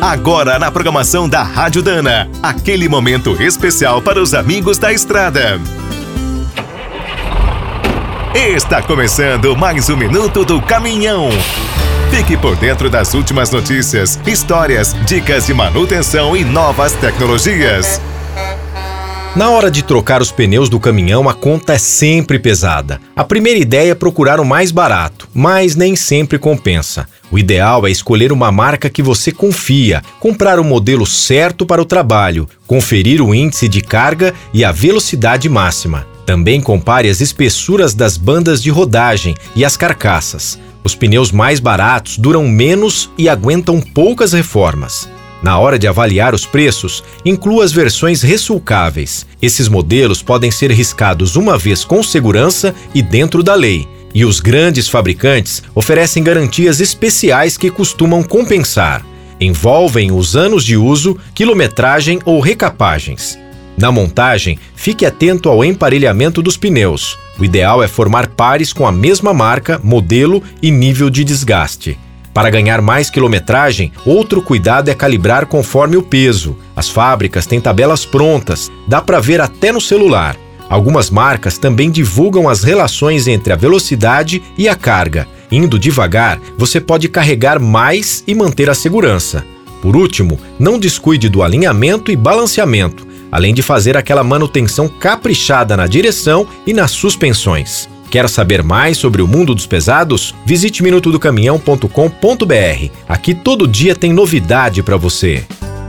Agora na programação da Rádio Dana, aquele momento especial para os amigos da estrada. Está começando mais um minuto do caminhão. Fique por dentro das últimas notícias, histórias, dicas de manutenção e novas tecnologias. Na hora de trocar os pneus do caminhão, a conta é sempre pesada. A primeira ideia é procurar o mais barato, mas nem sempre compensa. O ideal é escolher uma marca que você confia, comprar o modelo certo para o trabalho, conferir o índice de carga e a velocidade máxima. Também compare as espessuras das bandas de rodagem e as carcaças. Os pneus mais baratos duram menos e aguentam poucas reformas. Na hora de avaliar os preços, inclua as versões ressulcáveis. Esses modelos podem ser riscados uma vez com segurança e dentro da lei. E os grandes fabricantes oferecem garantias especiais que costumam compensar. Envolvem os anos de uso, quilometragem ou recapagens. Na montagem, fique atento ao emparelhamento dos pneus. O ideal é formar pares com a mesma marca, modelo e nível de desgaste. Para ganhar mais quilometragem, outro cuidado é calibrar conforme o peso. As fábricas têm tabelas prontas, dá para ver até no celular. Algumas marcas também divulgam as relações entre a velocidade e a carga. Indo devagar, você pode carregar mais e manter a segurança. Por último, não descuide do alinhamento e balanceamento, além de fazer aquela manutenção caprichada na direção e nas suspensões. Quer saber mais sobre o mundo dos pesados? Visite minutodocaminhão.com.br. Aqui todo dia tem novidade para você.